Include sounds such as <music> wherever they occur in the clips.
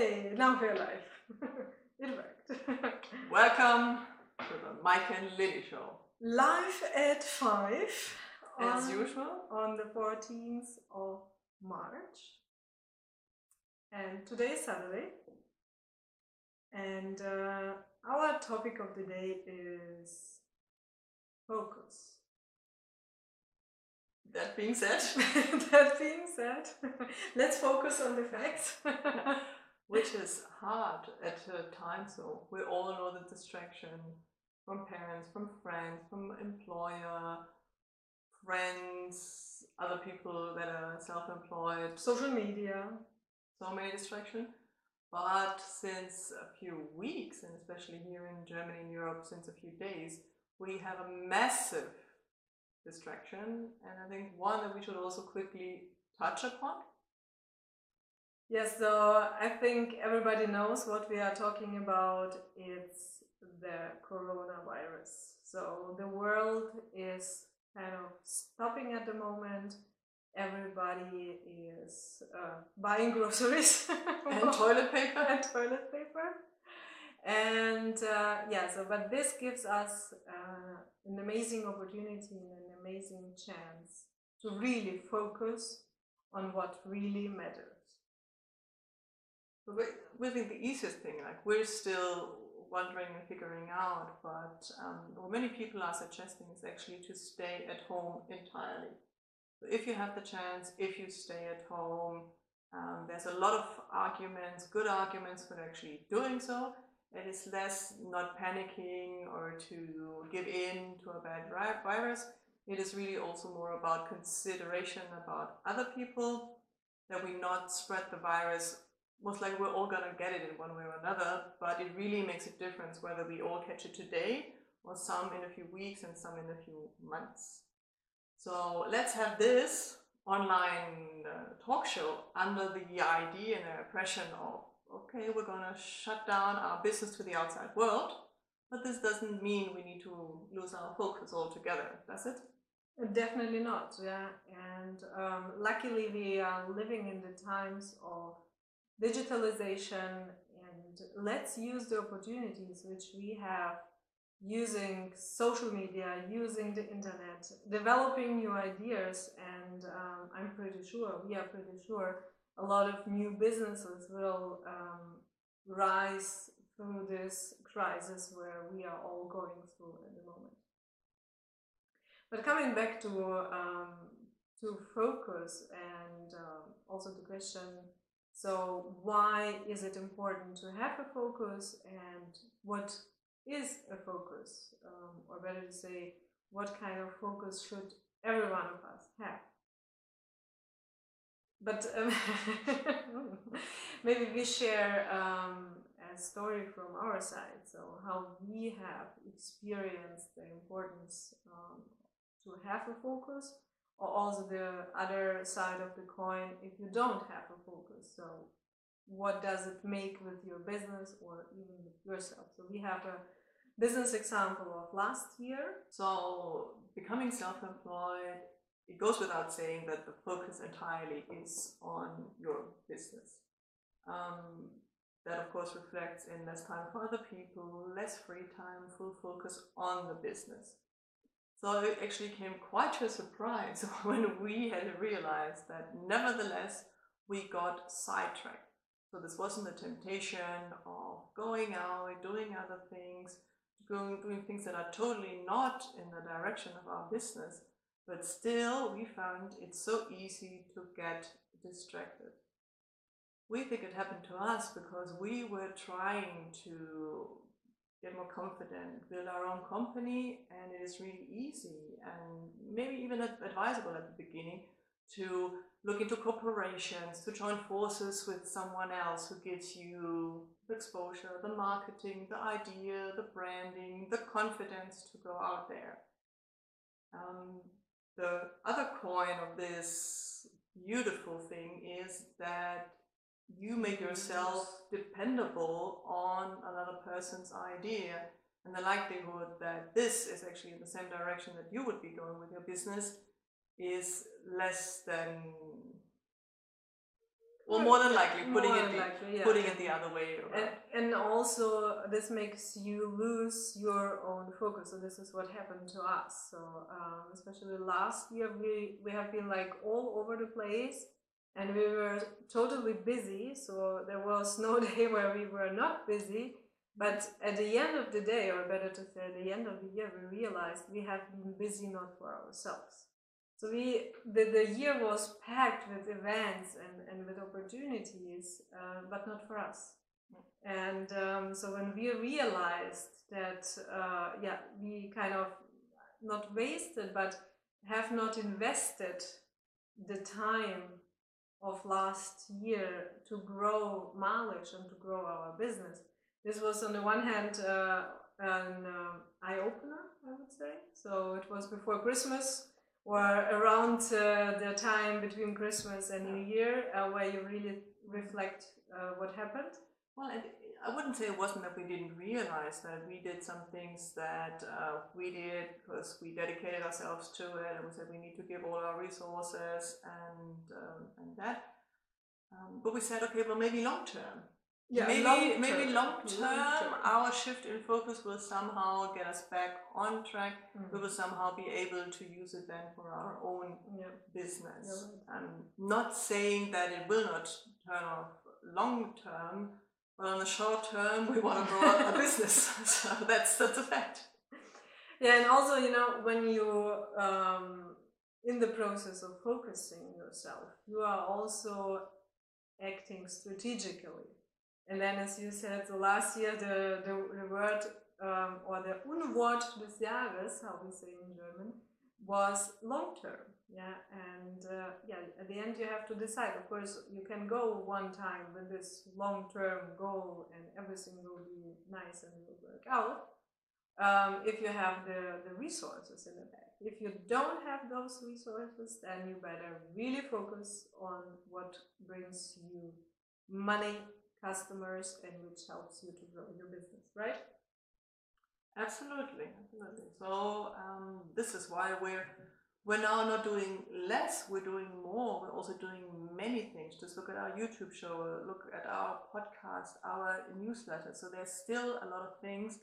Yay! Now we're live. <laughs> it worked. <laughs> Welcome to the Mike and Lily show. live at 5 As on, usual, on the 14th of March. And today is Saturday. And uh, our topic of the day is focus. that being said, <laughs> that being said, let's focus on the facts. Which is hard at a time, so we all know the distraction from parents, from friends, from employer, friends, other people that are self employed, Social media. so many distractions. But since a few weeks, and especially here in Germany and Europe, since a few days, we have a massive distraction, and I think one that we should also quickly touch upon. Yes, so I think everybody knows what we are talking about. It's the coronavirus. So the world is kind of stopping at the moment. Everybody is uh, buying groceries <laughs> And toilet paper. and toilet paper. And uh, yeah, so but this gives us uh, an amazing opportunity and an amazing chance to really focus on what really matters. Think the easiest thing, like we're still wondering and figuring out, but um, what many people are suggesting is actually to stay at home entirely. So if you have the chance, if you stay at home, um, there's a lot of arguments, good arguments for actually doing so. It is less not panicking or to give in to a bad virus. It is really also more about consideration about other people, that we not spread the virus most likely we're all gonna get it in one way or another, but it really makes a difference whether we all catch it today or some in a few weeks and some in a few months. So let's have this online uh, talk show under the idea and the impression of okay, we're gonna shut down our business to the outside world, but this doesn't mean we need to lose our focus altogether, does it? Definitely not, yeah. And um, luckily, we are living in the times of digitalization, and let's use the opportunities which we have using social media, using the internet, developing new ideas. And um, I'm pretty sure, we are pretty sure, a lot of new businesses will um, rise through this crisis where we are all going through at the moment. But coming back to um, to focus and um, also the question, so why is it important to have a focus and what is a focus, um, or better to say, what kind of focus should every one of us have? But um, <laughs> maybe we share um, a story from our side, so how we have experienced the importance um, to have a focus, or also the other side of the coin if you don't have a focus. So, what does it make with your business or even with yourself? So, we have a business example of last year. So, becoming self employed, it goes without saying that the focus entirely is on your business. Um, that, of course, reflects in less time for other people, less free time, full focus on the business. So, it actually came quite to a surprise <laughs> when we had realized that nevertheless we got sidetracked. So, this wasn't the temptation of going out, doing other things, going, doing things that are totally not in the direction of our business, but still we found it so easy to get distracted. We think it happened to us because we were trying to get more confident, build our own company, and it is really easy and maybe even advisable at the beginning to look into corporations, to join forces with someone else who gives you the exposure, the marketing, the idea, the branding, the confidence to go out there. Um, the other coin of this beautiful thing is that you make yourself dependable on another person's idea and the likelihood that this is actually in the same direction that you would be going with your business is less than Or more than likely, putting it the, likely, yeah. putting it the other way around. and, and also this makes you lose your own focus so this is what happened to us so um, especially last year we we have been like all over the place and we were totally busy so there was no <laughs> day where we were not busy. But at the end of the day or better to say at the end of the year we realized we have been busy not for ourselves. So we the, the year was packed with events and, and with opportunities uh, but not for us. And um, so when we realized that, uh, yeah, we kind of not wasted, but have not invested the time of last year to grow mileage and to grow our business, this was on the one hand uh, an uh, eye opener, I would say. So it was before Christmas or around uh, the time between Christmas and New Year uh, where you really reflect uh, what happened. Well, and I wouldn't say it wasn't that we didn't realize that we did some things that uh, we did because we dedicated ourselves to it, and we said we need to give all our resources and um, and that. Um, but we said, okay, well, maybe long term. maybe long-term. maybe long term, our shift in focus will somehow get us back on track. We Mm. will somehow be able to use it then for our own Yeah. business. You're I'm not saying that it will not turn off long term, but on the short term, we want to grow a business. <laughs> So that's that's a fact. Yeah, and also, you know, when you um, in the process of focusing yourself, you are also acting strategically. And then, as you said, the last year the the, the word um, or the Unwort des Jahres, how we say in German, was long term. Yeah, and uh, yeah, at the end you have to decide. Of course, you can go one time with this long term goal, and everything will be nice and will work out. Um, if you have the, the resources in the back. If you don't have those resources, then you better really focus on what brings you money, customers, and which helps you to grow your business, right? Absolutely, absolutely. So um, this is why we're we're now not doing less. We're doing more. We're also doing many things. Just look at our YouTube show. Look at our podcast, our newsletter. So there's still a lot of things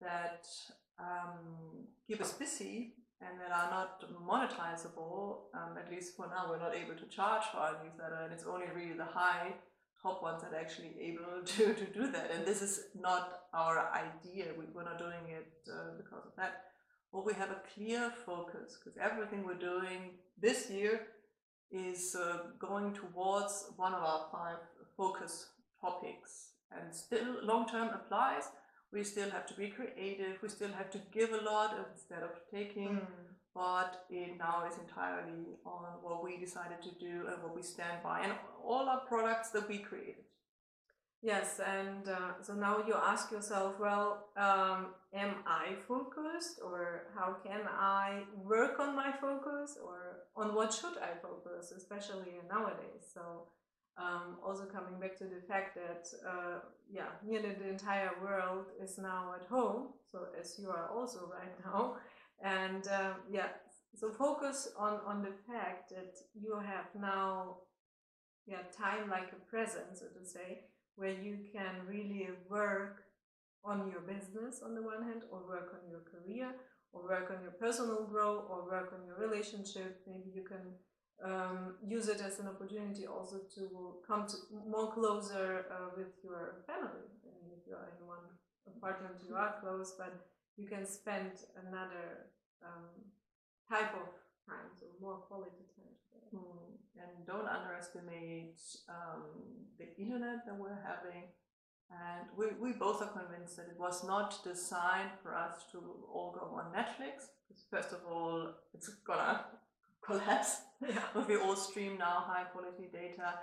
that um, keep us busy and that are not monetizable. Um, at least for now, we're not able to charge for our newsletter, and it's only really the high top ones that are actually able <laughs> to, to do that. And this is not our idea. We, we're not doing it uh, because of that. Well, we have a clear focus because everything we're doing this year is uh, going towards one of our five focus topics. And still, long term applies. We still have to be creative. We still have to give a lot instead of taking but it now is entirely on what we decided to do and what we stand by and all our products that we created. Yes, and uh, so now you ask yourself, well, um, am I focused, or how can I work on my focus, or on what should I focus, especially nowadays? So, um, also coming back to the fact that, uh, yeah, nearly the entire world is now at home, so as you are also <laughs> right now, and um, yeah, so focus on on the fact that you have now, yeah, time like a present, so to say where you can really work on your business on the one hand, or work on your career, or work on your personal growth, or work on your relationship. Maybe you can um, use it as an opportunity also to come to more closer uh, with your family. I mean, if you are in one apartment, you are close, but you can spend another um, type of time, so more quality time. Hmm. And don't underestimate um, the internet that we're having. And we, we both are convinced that it was not designed for us to all go on Netflix. Because first of all, it's gonna collapse Yeah. <laughs> if we all stream now high quality data.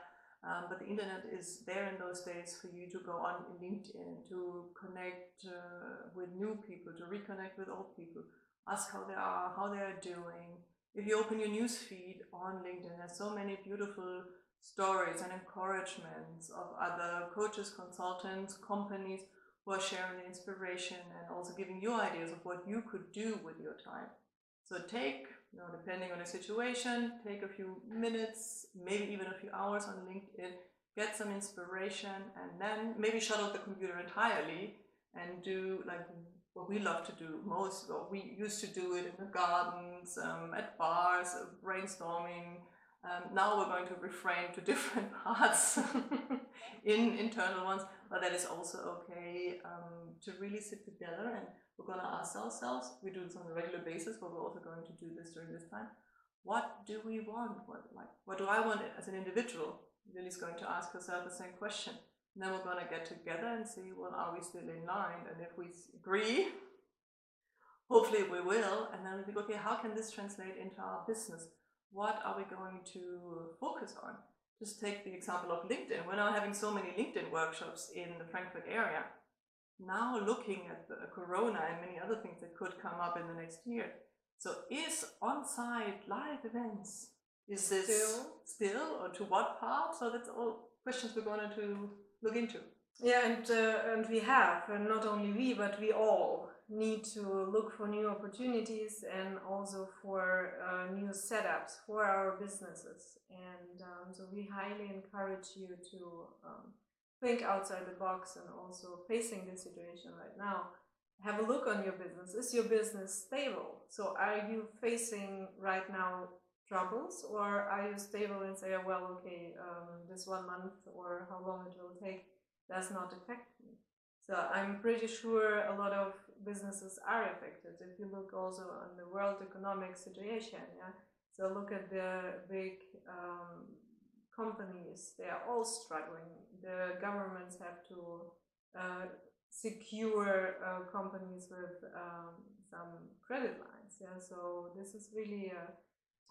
Um, but the internet is there in those days for you to go on LinkedIn, to connect uh, with new people, to reconnect with old people, ask how they are, how they are doing. If you open your news feed on LinkedIn, there's so many beautiful stories and encouragements of other coaches, consultants, companies who are sharing the inspiration and also giving you ideas of what you could do with your time. So take, you know, depending on the situation, take a few minutes, maybe even a few hours on LinkedIn get some inspiration, and then maybe shut off the computer entirely and do like what we love to do most. What we used to do it in the gardens, um, at bars, uh, brainstorming. Um, now we're going to refrain to <laughs> different parts <laughs> in internal ones, but that is also okay um, to really sit together and we're going to ask ourselves. We do this on a regular basis, but we're also going to do this during this time. What do we want? What like what do I want as an individual? Lily's going to ask herself the same question. Then we're going to get together and see, well, are we still in line? And if we agree, hopefully we will. And then we think, okay, how can this translate into our business? What are we going to focus on? Just take the example of LinkedIn. We're now having so many LinkedIn workshops in the Frankfurt area. Now looking at the Corona and many other things that could come up in the next year. So is on-site live events, is this Still? still or to what part? So that's all questions we're going to look into. Yeah, and uh, and we have, and not only we, but we all need to look for new opportunities and also for uh, new setups for our businesses. And um, so we highly encourage you to um, think outside the box and also facing this situation right now. Have a look on your business. Is your business stable? So are you facing right now troubles or are you stable and say, oh, well, okay, um, this one month or how long it will take does not affect me? So I'm pretty sure a lot of businesses are affected. If you look also on the world economic situation, yeah. So look at the big um, companies; they are all struggling. The governments have to uh, secure uh, companies with um, some credit lines. Yeah. So this is really a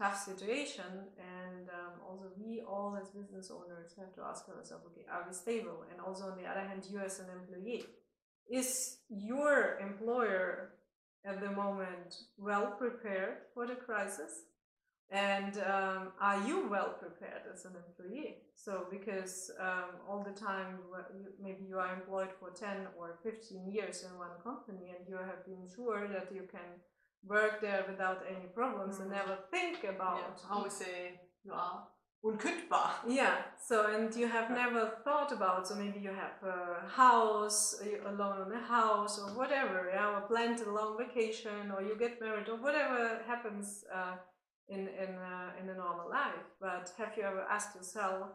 tough situation, and um, also we all as business owners have to ask ourselves: Okay, are we stable? And also on the other hand, you as an employee is your employer at the moment well prepared for the crisis? And um, are you well prepared as an employee? So, because um, all the time, maybe you are employed for 10 or 15 years in one company and you have been sure that you can work there without any problems and Mhm. never think about Yeah, how we <laughs> say you are unkündbar. yeah, so and you have never thought about so maybe you have a house, a loan on a house or whatever, yeah, or planned a long vacation or you get married or whatever happens uh, in in uh, in a normal life. But have you ever asked yourself,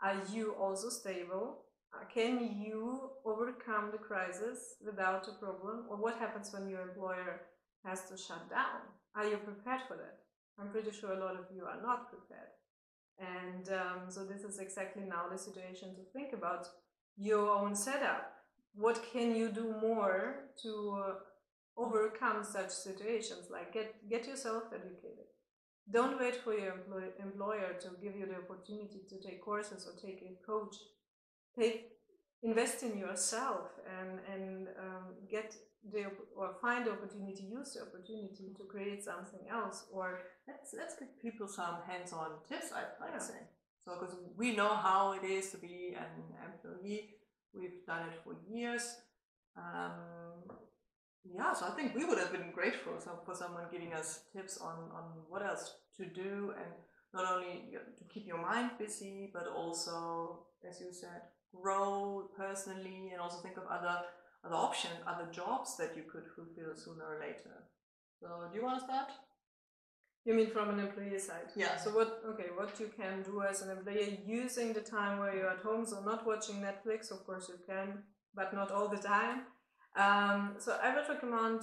are you also stable? Uh, can you overcome the crisis without a problem? Or what happens when your employer has to shut down? Are you prepared for that? I'm pretty sure a lot of you are not prepared. And um, so this is exactly now the situation to think about your own setup. What can you do more to uh, overcome such situations? Like get get yourself educated. Don't wait for your employ- employer to give you the opportunity to take courses or take a coach. Invest in yourself and and um, get the or find the opportunity, use the opportunity to create something else or Let's let's give people some hands-on tips. I'd like Yeah. say so because we know how it is to be an employee. We've done it for years. Um, yeah, so I think we would have been grateful for someone giving us tips on on what else to do and not only to keep your mind busy, but also, as you said, grow personally and also think of other other options, other jobs that you could fulfill sooner or later. So, do you want to start? You mean from an employee side? Yeah. So what? Okay, what you can do as an employee using the time where you're at home, so not watching Netflix. Of course, you can, but not all the time. Um, so I would recommend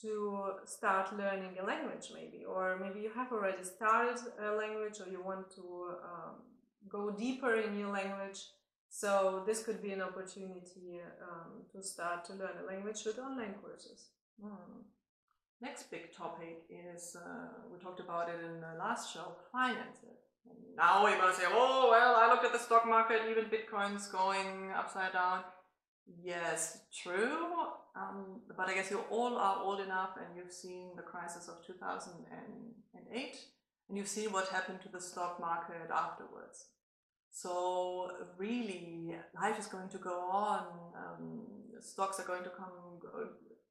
to start learning a language, maybe, or maybe you have already started a language, or you want to um, go deeper in your language. So this could be an opportunity um, to start to learn a language with online courses. Hmm. Next big topic is uh, we talked about it in the last show finances. Now you're to say, oh, well, I looked at the stock market, even Bitcoin's going upside down. Yes, true. Um, but I guess you all are old enough and you've seen the crisis of 2008 and you've seen what happened to the stock market afterwards. So really, life is going to go on. Um, stocks are going to come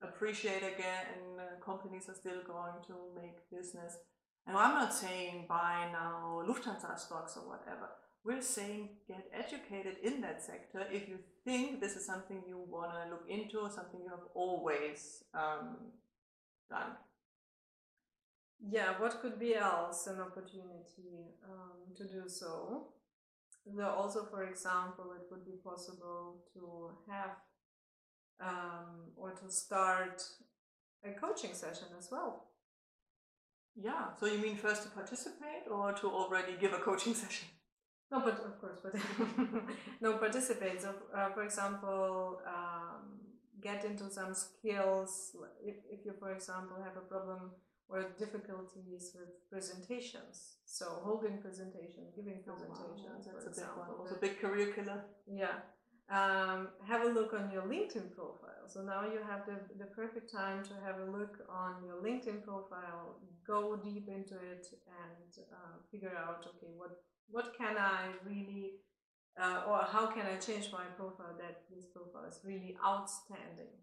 appreciate again, and uh, companies are still going to make business. And I'm not saying buy now Lufthansa stocks or whatever, we're saying get educated in that sector if you think this is something you want to look into or something you have always um, done. Yeah, what could be else an opportunity um, to do so? There also, for example, it would be possible to have um, or to start a coaching session as well. Yeah, so you mean first to participate or to already give a coaching <laughs> session? No, but of course, but <laughs> no, participate. So, uh, for example, um, get into some skills. If, if you, for example, have a problem or difficulties with presentations, so holding presentation, giving presentations, oh, wow. for That's example, a big one. Also, big career killer. Yeah. Um, have a look on your LinkedIn profile. So now you have the, the perfect time to have a look on your LinkedIn profile, go deep into it, and uh, figure out okay, what what can I really, uh, or how can I change my profile that this profile is really outstanding.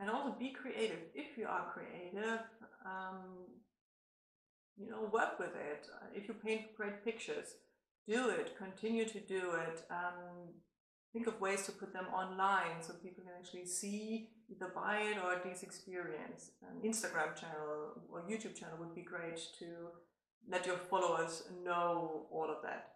And also be creative. If you are creative, um, you know, work with it. If you paint great pictures, do it. Continue to do it. Um, think of ways to put them online so people can actually see either buy it or at least experience. An Instagram channel or YouTube channel would be great to let your followers know all of that.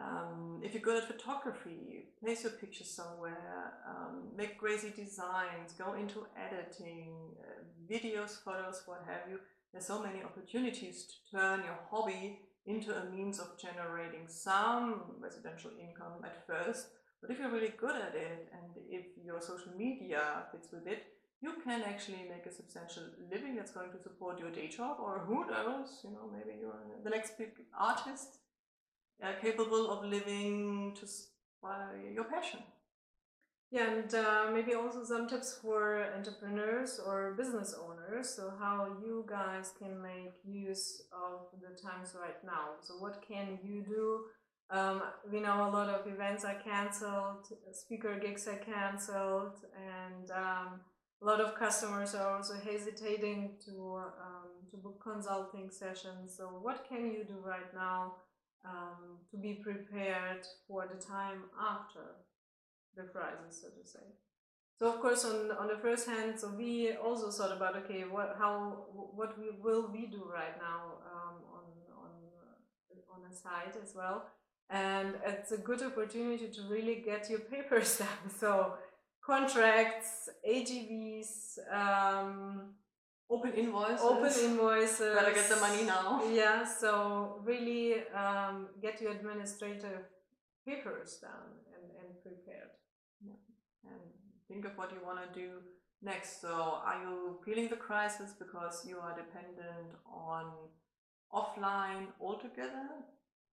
Um, if you're good at photography, place your pictures somewhere, um, make crazy designs, go into editing, uh, videos, photos, what have you. There's so many opportunities to turn your hobby into a means of generating some residential income at first. But if you're really good at it and if your social media fits with it, you can actually make a substantial living that's going to support your day job, or who knows, you know, maybe you're the next big artist uh, capable of living just by your passion. Yeah, and uh, maybe also some tips for entrepreneurs or business owners. So, how you guys can make use of the times right now. So, what can you do? Um, we know a lot of events are cancelled, speaker gigs are cancelled, and um, a lot of customers are also hesitating to um, to book consulting sessions. So, what can you do right now um, to be prepared for the time after the crisis, so to say? So, of course, on on the first hand, so we also thought about okay, what how what we will we do right now um, on on uh, on a site as well, and it's a good opportunity to really get your papers <laughs> done. So contracts, AGBs, um, open invoices. Open invoices. Better get the money now. Yeah, so really um, get your administrative papers done and, and prepared. Yeah. And think of what you want to do next. So, are you feeling the crisis because you are dependent on offline altogether?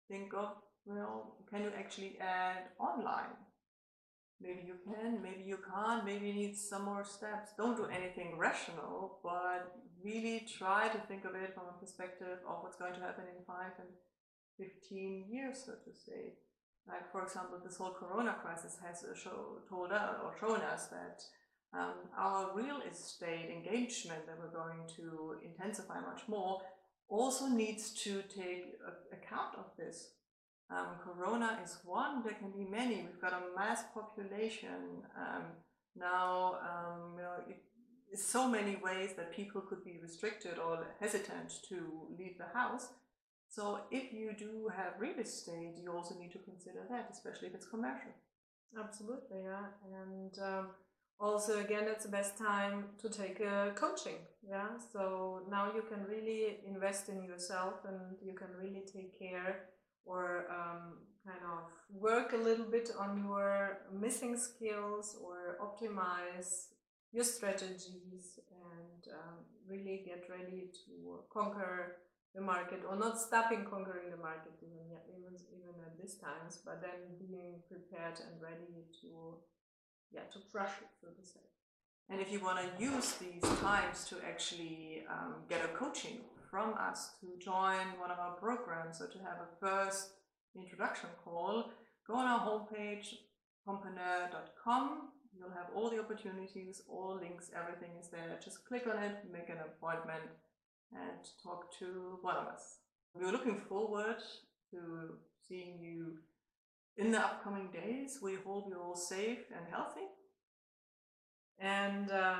Think of, well, can you actually add online? Maybe you can, maybe you can't, maybe you need some more steps. Don't do anything rational, but really try to think of it from a perspective of what's going to happen in five and 15 years, so to say. Like, for example, this whole corona crisis has show, told us or shown us that um, our real estate engagement that we're going to intensify much more also needs to take account of this. Um, corona is one, there can be many. We've got a mass population. Um, now, um, you know, it, so many ways that people could be restricted or hesitant to leave the house. So if you do have real estate, you also need to consider that, especially if it's commercial. Absolutely, yeah. And um, also, again, it's the best time to take a coaching. Yeah. So now you can really invest in yourself and you can really take care or um, kind of work a little bit on your missing skills or optimize your strategies and um, really get ready to conquer the market or not stopping conquering the market even even, even at this times but then being prepared and ready to yeah to crush it so to say and if you want to use these times to actually um, get a coaching from us to join one of our programs or to have a first introduction call, go on our homepage, compreneur.com. You'll have all the opportunities, all links, everything is there. Just click on it, make an appointment, and talk to one of us. We're looking forward to seeing you in the upcoming days. We hope you're all safe and healthy. And uh,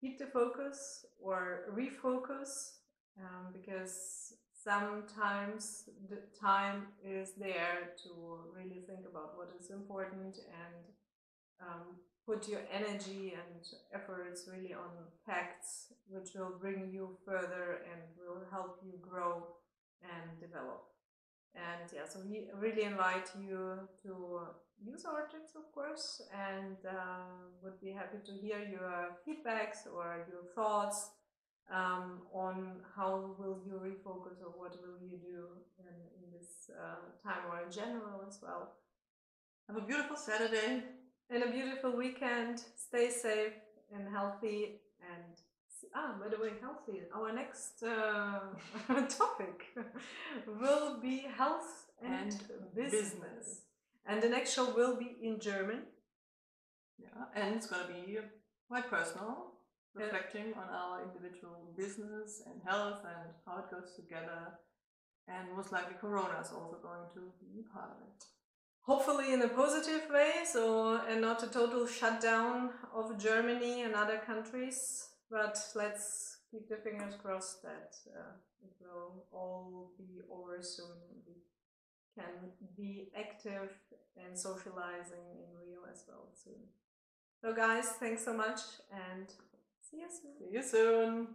keep the focus or refocus um, because sometimes the time is there to really think about what is important and um, put your energy and efforts really on facts which will bring you further and will help you grow and develop. And yeah, so we really invite you to use our tips, of course, and uh, would be happy to hear your feedbacks or your thoughts um, on how will you refocus or what will you do in, in this uh, time or in general as well. Have a beautiful Saturday. And a beautiful weekend. Stay safe and healthy. And ah, by the way, healthy. Our next uh, <laughs> topic will be health and, And business. business. And the next show will be in German. Yeah, and it's going to be quite personal, Yeah. reflecting on our individual business and health and how it goes together. And most likely, Corona is also going to be part of it. Hopefully in a positive way, so and not a total shutdown of Germany and other countries. But let's keep the fingers crossed that uh, it will all be over soon we can be active and socializing in Rio as well soon. So guys, thanks so much and see you soon. See you soon.